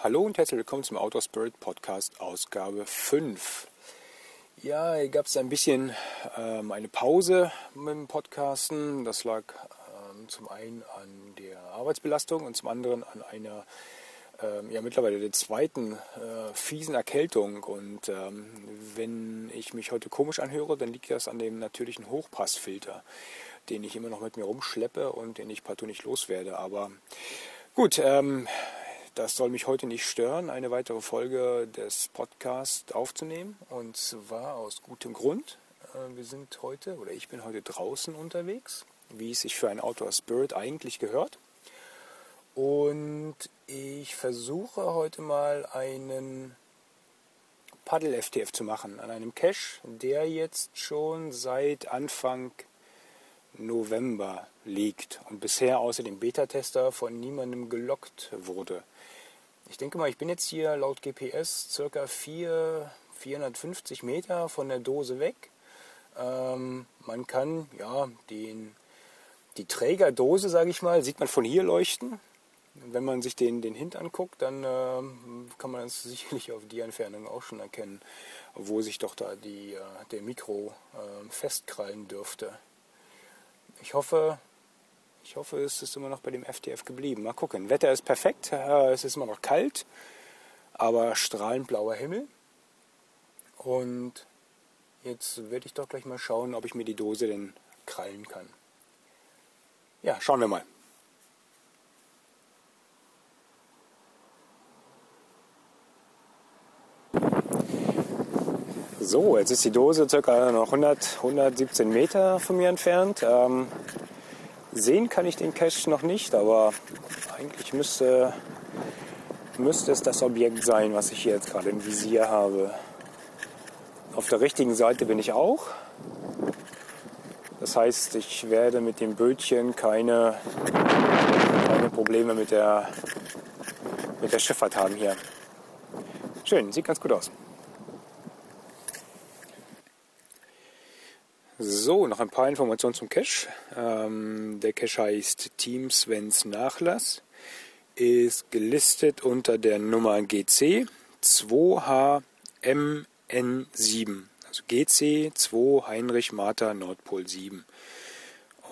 Hallo und herzlich willkommen zum Outdoor Spirit Podcast Ausgabe 5. Ja, hier gab es ein bisschen ähm, eine Pause mit dem Podcasten. Das lag ähm, zum einen an der Arbeitsbelastung und zum anderen an einer ähm, ja mittlerweile der zweiten äh, fiesen Erkältung. Und ähm, wenn ich mich heute komisch anhöre, dann liegt das an dem natürlichen Hochpassfilter, den ich immer noch mit mir rumschleppe und den ich partout nicht loswerde. Aber gut, ähm, das soll mich heute nicht stören, eine weitere Folge des Podcasts aufzunehmen. Und zwar aus gutem Grund. Äh, wir sind heute, oder ich bin heute draußen unterwegs, wie es sich für ein Outdoor Spirit eigentlich gehört. Und ich versuche heute mal einen Paddel-FTF zu machen an einem Cache, der jetzt schon seit Anfang November liegt und bisher außer dem Beta-Tester von niemandem gelockt wurde. Ich denke mal, ich bin jetzt hier laut GPS circa 4, 450 Meter von der Dose weg. Ähm, man kann ja den, die Trägerdose, sage ich mal, sieht man von hier leuchten. Wenn man sich den, den Hint anguckt, dann ähm, kann man es sicherlich auf die Entfernung auch schon erkennen, wo sich doch da die, äh, der Mikro äh, festkrallen dürfte. Ich hoffe, ich hoffe, es ist immer noch bei dem FTF geblieben. Mal gucken. Wetter ist perfekt. Es ist immer noch kalt, aber strahlend blauer Himmel. Und jetzt werde ich doch gleich mal schauen, ob ich mir die Dose denn krallen kann. Ja, schauen wir mal. So, jetzt ist die Dose ca. noch 100, 117 Meter von mir entfernt. Ähm, Sehen kann ich den Cache noch nicht, aber eigentlich müsste, müsste es das Objekt sein, was ich hier jetzt gerade im Visier habe. Auf der richtigen Seite bin ich auch. Das heißt, ich werde mit dem Bötchen keine, keine Probleme mit der, mit der Schifffahrt haben hier. Schön, sieht ganz gut aus. So, noch ein paar Informationen zum Cache. Ähm, der Cache heißt Team Svens Nachlass, ist gelistet unter der Nummer GC 2HMN7. Also GC 2 Heinrich Martha Nordpol 7.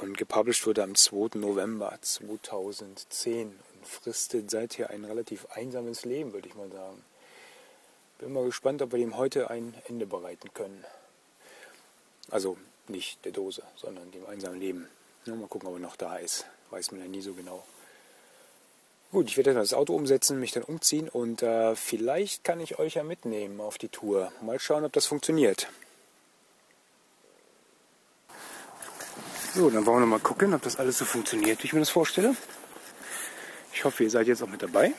Und gepublished wurde am 2. November 2010 und fristet seither ein relativ einsames Leben, würde ich mal sagen. Bin mal gespannt, ob wir dem heute ein Ende bereiten können. Also nicht der Dose, sondern dem einsamen Leben. Ja, mal gucken, ob er noch da ist. Weiß man ja nie so genau. Gut, ich werde dann das Auto umsetzen, mich dann umziehen und äh, vielleicht kann ich euch ja mitnehmen auf die Tour. Mal schauen, ob das funktioniert. So, dann wollen wir mal gucken, ob das alles so funktioniert, wie ich mir das vorstelle. Ich hoffe, ihr seid jetzt auch mit dabei.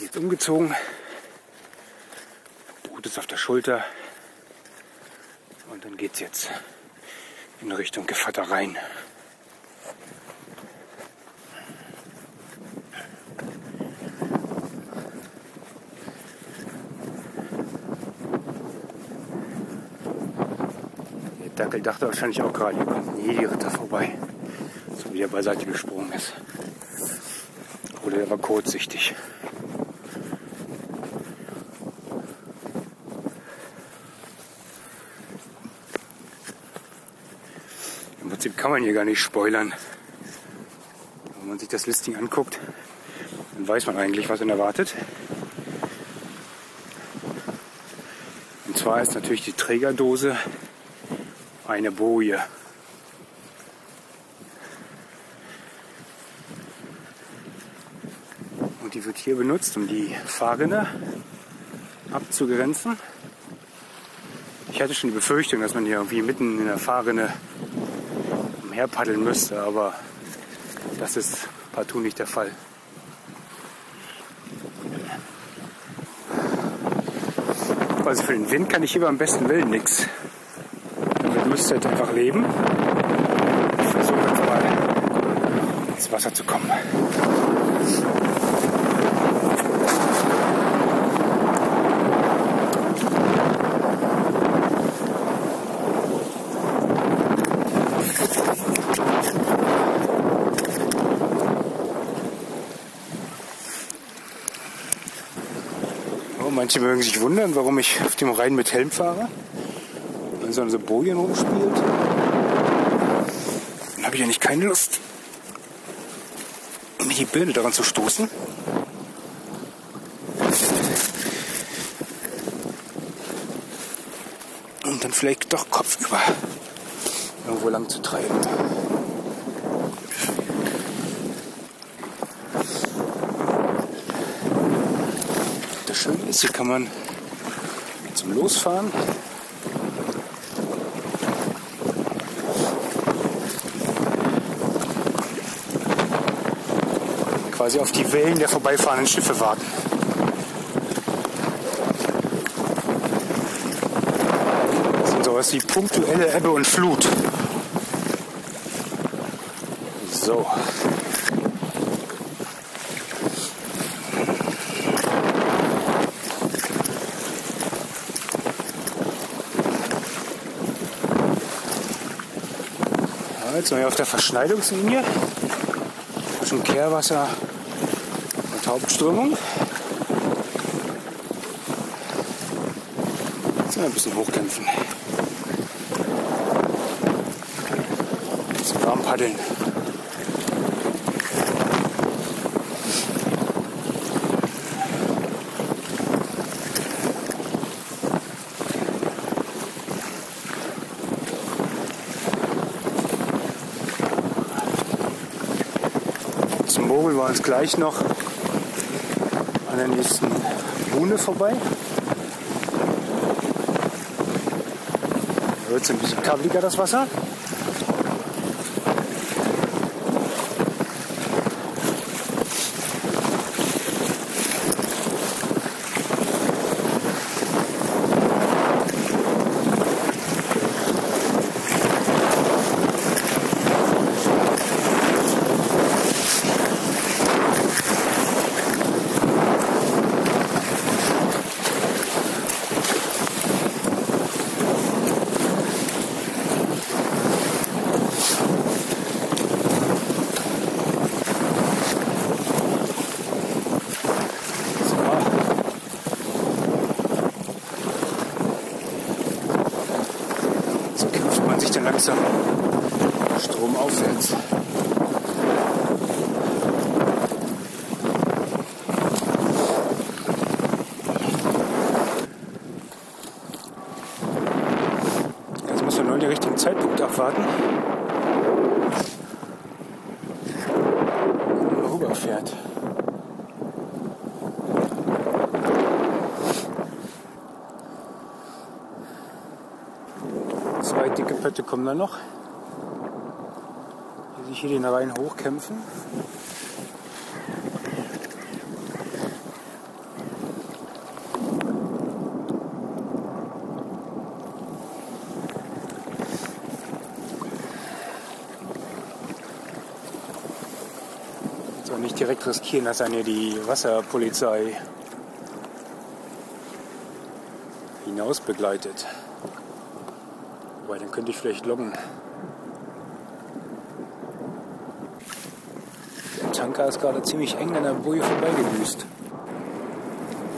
Jetzt umgezogen ist auf der Schulter. Und dann geht es jetzt in Richtung Gevatter rein. Der Dackel dachte wahrscheinlich auch gerade, hier kommt nie die Ritter vorbei. So wie er beiseite gesprungen ist. Oder er war kurzsichtig. Prinzip kann man hier gar nicht spoilern. Wenn man sich das Listing anguckt, dann weiß man eigentlich, was ihn erwartet. Und zwar ist natürlich die Trägerdose eine Boje. Und die wird hier benutzt, um die Fahrrinne abzugrenzen. Ich hatte schon die Befürchtung, dass man hier irgendwie mitten in der Fahrrinne herpaddeln müsste, aber das ist partout nicht der Fall. Also für den Wind kann ich hier beim besten Willen nichts. Damit müsste ihr einfach leben. Ich versuche jetzt mal ins Wasser zu kommen. Manche mögen sich wundern, warum ich auf dem Rhein mit Helm fahre. Wenn so so Bojen rumspielt. Dann habe ich ja nicht keine Lust, mir die Birne daran zu stoßen. Und dann vielleicht doch kopfüber irgendwo lang zu treiben. Das Schöne ist, hier kann man zum Losfahren quasi auf die Wellen der vorbeifahrenden Schiffe warten. Das sind sowas wie punktuelle Ebbe und Flut. So. Jetzt sind wir auf der Verschneidungslinie zwischen Kehrwasser und Hauptströmung. Jetzt ein bisschen hochkämpfen. Ein bisschen warm paddeln. War uns gleich noch an der nächsten Buhne vorbei. Da wird es ein bisschen kabliger, das Wasser. So kämpft man sich dann langsam stromaufwärts. Jetzt muss man nur den richtigen Zeitpunkt abwarten. Wenn man rüberfährt. Zwei dicke Pötte kommen da noch, die sich hier den Rhein hochkämpfen. So, nicht direkt riskieren, dass hier die Wasserpolizei hinaus begleitet. Wobei, dann könnte ich vielleicht loggen. Der Tanker ist gerade ziemlich eng an der Boje vorbeigedüst.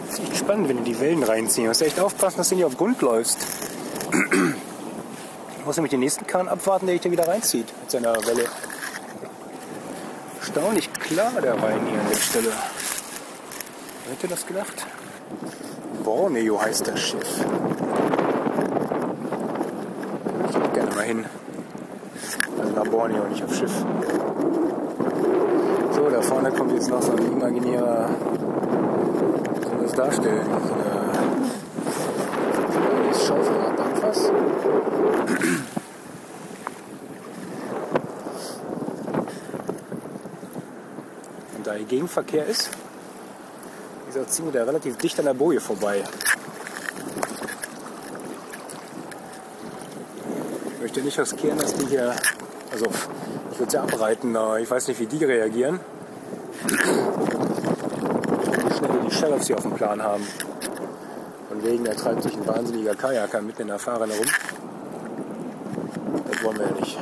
Das ist echt spannend, wenn du die Wellen reinziehen. Du musst echt aufpassen, dass du nicht auf Grund läufst. Du musst nämlich den nächsten Kahn abwarten, der dich da wieder reinzieht mit seiner Welle. Erstaunlich klar der Rhein hier an der Stelle. Wer hätte das gedacht? Borneo heißt das Schiff. Ich würde gerne mal hin. Also nach Borneo, nicht auf Schiff. So, da vorne kommt jetzt noch so ein imaginärer, soll das darstellen? So das Schaufelrad, was? Und da hier Gegenverkehr ist, wie gesagt, ziehen wir da relativ dicht an der Boje vorbei. Möchte nicht riskieren, dass die hier, also ich würde sie abreiten, aber ich weiß nicht, wie die reagieren. Wie schnell die Sheriffs hier auf dem Plan haben. Von wegen, da treibt sich ein wahnsinniger Kajaker mitten in der Fahne rum. Das wollen wir ja nicht.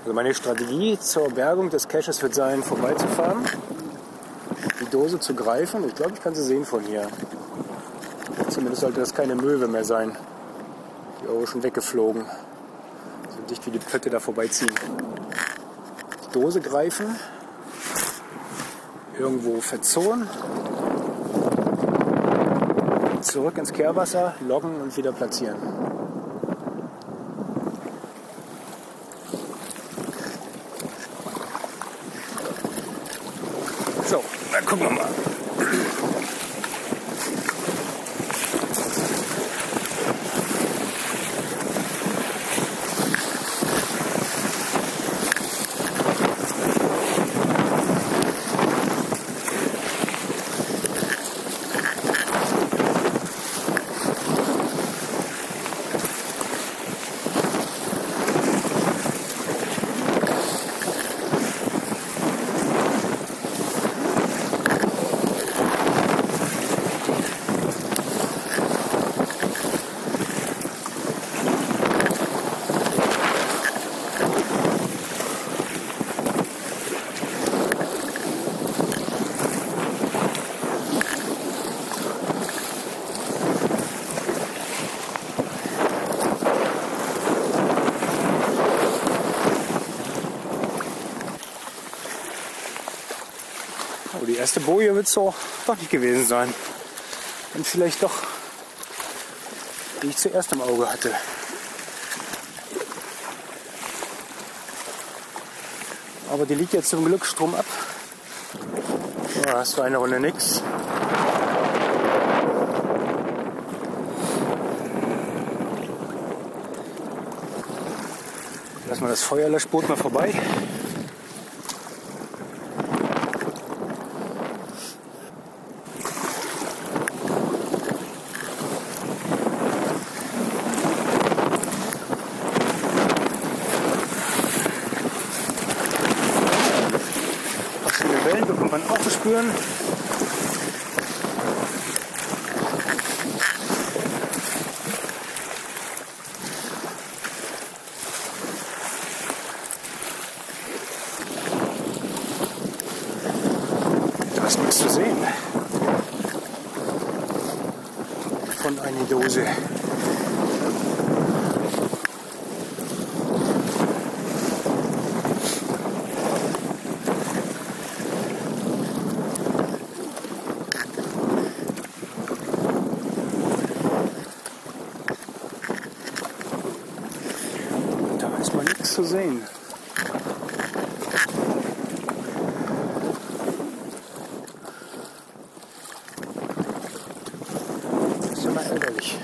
Also meine Strategie zur Bergung des Caches wird sein, vorbeizufahren, die Dose zu greifen. Ich glaube, ich kann sie sehen von hier. Zumindest sollte das keine Möwe mehr sein. Die Euro schon weggeflogen. Dicht wie die Pötte da vorbeiziehen. Die Dose greifen. Irgendwo verzonen. Zurück ins Kehrwasser, loggen und wieder platzieren. So, dann gucken wir mal. Aber die erste Boje wird es doch, nicht gewesen sein. Und vielleicht doch, die ich zuerst im Auge hatte. Aber die liegt jetzt zum Glück Strom ab. Ja, das war eine Runde nix. Lass mal das Feuerlöschboot mal vorbei. Bekommt man auch zu spüren. Da ist nichts zu sehen. Von einer Dose. Mal nichts zu sehen. Das ist immer ärgerlich.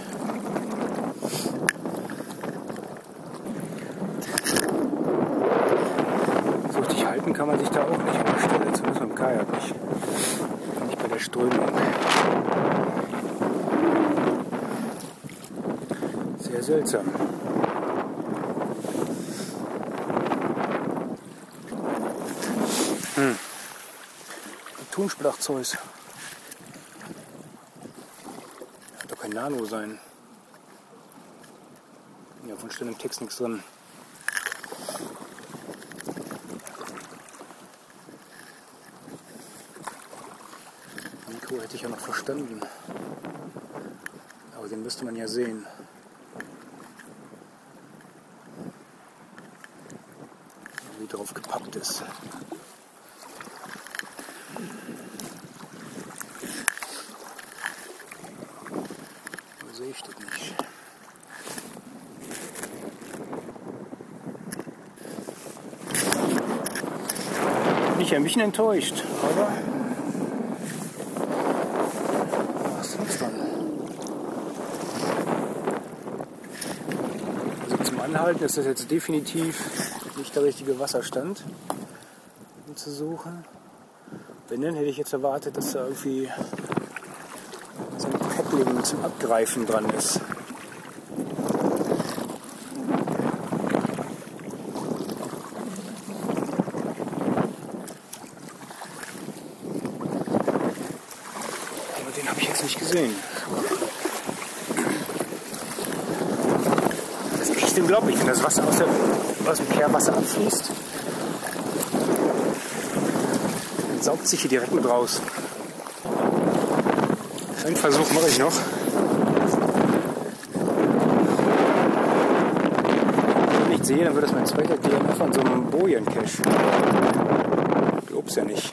So richtig halten kann man sich da auch nicht an der Stelle, zumindest beim Kajak nicht. Nicht bei der Strömung. Sehr seltsam. Hm. Thunspachzeus. Kann doch kein Nano sein. Ja, von steht im Text nichts drin. Mikro hätte ich ja noch verstanden. Aber den müsste man ja sehen. Wie drauf gepappt ist. Wo sehe ich das nicht? Bin ich ein bisschen enttäuscht, aber was ist dann? Also zum Anhalten ist das jetzt definitiv nicht der richtige Wasserstand, um zu suchen. Wenn dann hätte ich jetzt erwartet, dass da irgendwie so ein Paddling zum Abgreifen dran ist. das Wasser aus, der, aus dem Kehrwasser abfließt, Dann saugt sich hier direkt mit raus. Einen Versuch mache ich noch. Wenn ich sehe, dann wird das mein zweiter DNF von so einem Bojen-Cache. Glaub's ja nicht.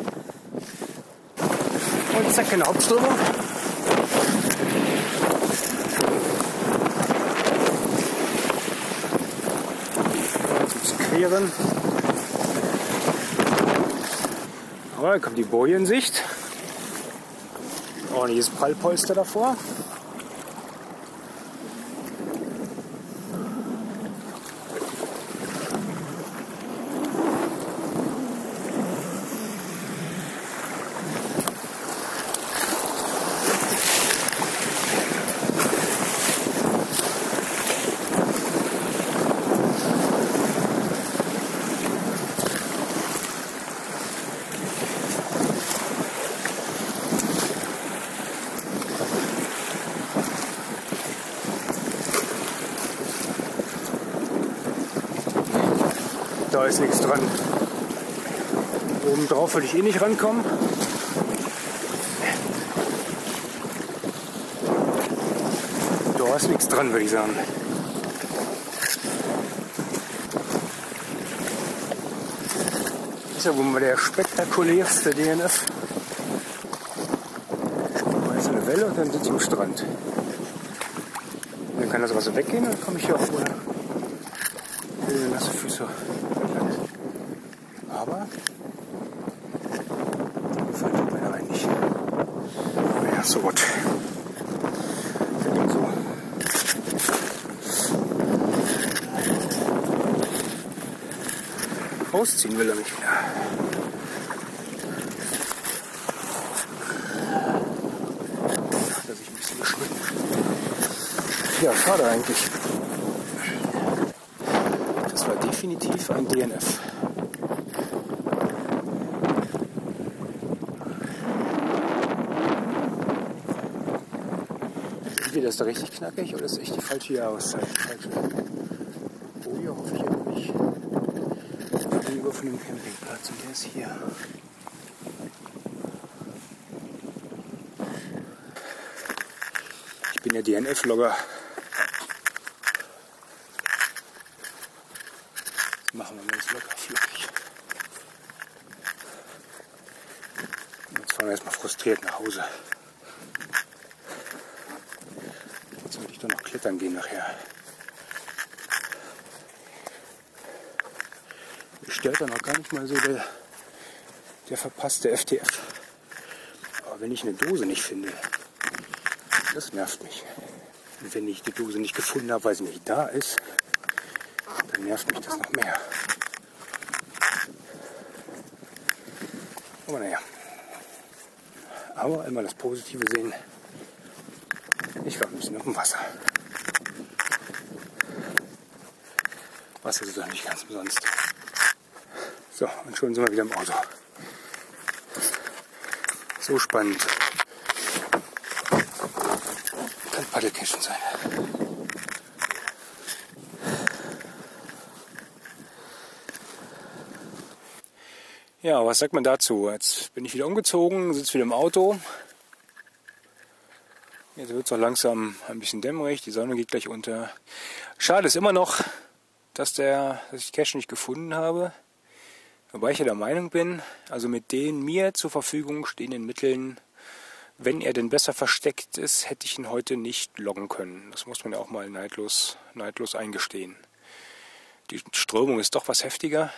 Und zack, keine Hauptströmung. Queren. Aber dann kommt die Bojensicht. Ordentliches Prallpolster davor. Ist nichts dran. Oben drauf würde ich eh nicht rankommen. Da ist nichts dran, würde ich sagen. Das ist ja wohl mal der spektakulärste DNF. Da ist eine Welle und dann sitze ich am Strand. Dann kann das Wasser weggehen und dann komme ich hier auch ohne nasse Füße. Aber gefällt mir meiner eigentlich. Naja, so gut. So. Ausziehen will er mich wieder. Hat er sich ein bisschen geschnitten. Ja, schade eigentlich. Das war definitiv ein DNF. Entweder ist da richtig knackig oder ist echt die falsche Jahreszeit. Falsche. Oh ja, hoffe ich aber nicht. Von dem Campingplatz und der ist hier. Ich bin ja DNF-Logger. machen wir ganz locker flockig. Jetzt fahren wir erstmal frustriert nach Hause. Jetzt sollte ich doch noch klettern gehen nachher. Stört dann auch gar nicht mal so der, der verpasste FTF. Aber wenn ich eine Dose nicht finde, das nervt mich. Und wenn ich die Dose nicht gefunden habe, weil sie nicht da ist, dann nervt mich das noch mehr. Aber naja. Aber immer das Positive sehen. Ich war ein bisschen auf dem Wasser. Wasser ist doch nicht ganz umsonst. So, und schon sind wir wieder im Auto. So spannend. Kann Paddelcachen sein. Ja, was sagt man dazu? Jetzt bin ich wieder umgezogen, sitze wieder im Auto. Jetzt wird es auch langsam ein bisschen dämmerig, die Sonne geht gleich unter. Schade ist immer noch, dass, der, dass ich Cash nicht gefunden habe. Wobei ich ja der Meinung bin, also mit den mir zur Verfügung stehenden Mitteln, wenn er denn besser versteckt ist, hätte ich ihn heute nicht loggen können. Das muss man ja auch mal neidlos, neidlos eingestehen. Die Strömung ist doch was heftiger.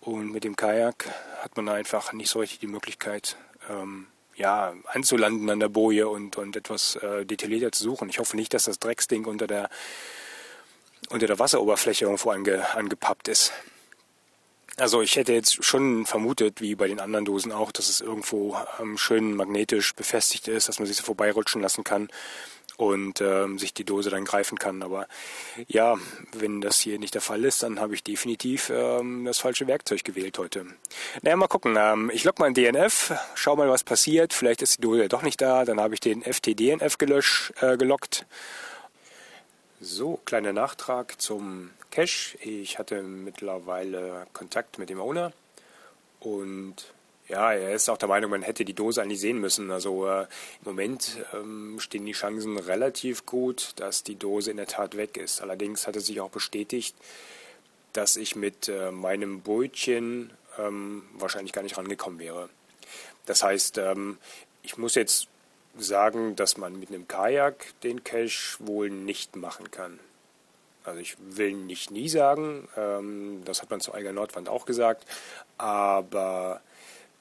Und mit dem Kajak hat man einfach nicht so richtig die Möglichkeit, ähm, ja, anzulanden an der Boje und, und etwas äh, detaillierter zu suchen. Ich hoffe nicht, dass das Drecksding unter der, unter der Wasseroberfläche irgendwo ange, angepappt ist. Also ich hätte jetzt schon vermutet, wie bei den anderen Dosen auch, dass es irgendwo ähm, schön magnetisch befestigt ist, dass man sich so vorbeirutschen lassen kann und ähm, sich die Dose dann greifen kann. Aber ja, wenn das hier nicht der Fall ist, dann habe ich definitiv ähm, das falsche Werkzeug gewählt heute. Naja, mal gucken. Ähm, ich logge mal ein DNF, schau mal, was passiert. Vielleicht ist die Dose ja doch nicht da. Dann habe ich den FTDNF gelöscht, äh, gelockt. So, kleiner Nachtrag zum Cache. Ich hatte mittlerweile Kontakt mit dem Owner und Ja, er ist auch der Meinung, man hätte die Dose eigentlich sehen müssen. Also äh, im Moment ähm, stehen die Chancen relativ gut, dass die Dose in der Tat weg ist. Allerdings hat es sich auch bestätigt, dass ich mit äh, meinem Brötchen ähm, wahrscheinlich gar nicht rangekommen wäre. Das heißt, ähm, ich muss jetzt sagen, dass man mit einem Kajak den Cache wohl nicht machen kann. Also ich will nicht nie sagen, ähm, das hat man zu Eiger Nordwand auch gesagt, aber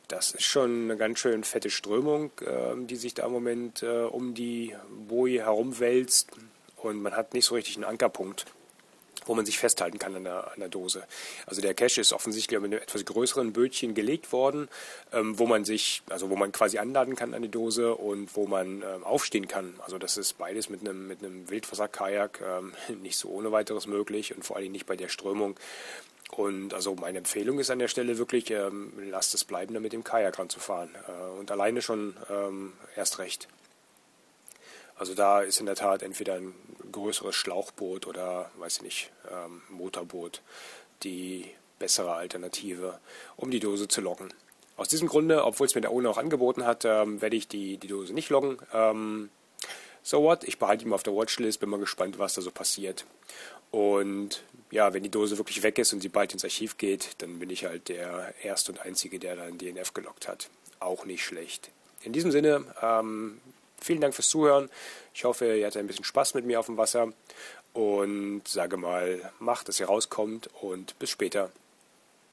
das ist schon eine ganz schön fette Strömung, äh, die sich da im Moment äh, um die Boje herumwälzt. Und man hat nicht so richtig einen Ankerpunkt wo man sich festhalten kann an der, an der Dose. Also der Cache ist offensichtlich mit einem etwas größeren Bötchen gelegt worden, ähm, wo man sich, also wo man quasi anladen kann an die Dose und wo man ähm, aufstehen kann. Also das ist beides mit einem, mit einem Wildwasserkajak ähm, nicht so ohne weiteres möglich und vor allem nicht bei der Strömung. Und also meine Empfehlung ist an der Stelle wirklich, ähm, lasst es bleiben, da mit dem Kajak ranzufahren. Äh, und alleine schon ähm, erst recht. Also da ist in der Tat entweder ein größeres Schlauchboot oder, weiß ich nicht, ähm, Motorboot die bessere Alternative, um die Dose zu loggen. Aus diesem Grunde, obwohl es mir der Owner auch angeboten hat, ähm, werde ich die, die Dose nicht loggen. Ähm, so what, ich behalte ihn auf der Watchlist, bin mal gespannt, was da so passiert. Und ja, wenn die Dose wirklich weg ist und sie bald ins Archiv geht, dann bin ich halt der Erste und Einzige, der dann DNF gelockt hat. Auch nicht schlecht. In diesem Sinne, ähm, vielen Dank fürs Zuhören. Ich hoffe, ihr hattet ein bisschen Spaß mit mir auf dem Wasser und sage mal, macht, dass ihr rauskommt und bis später.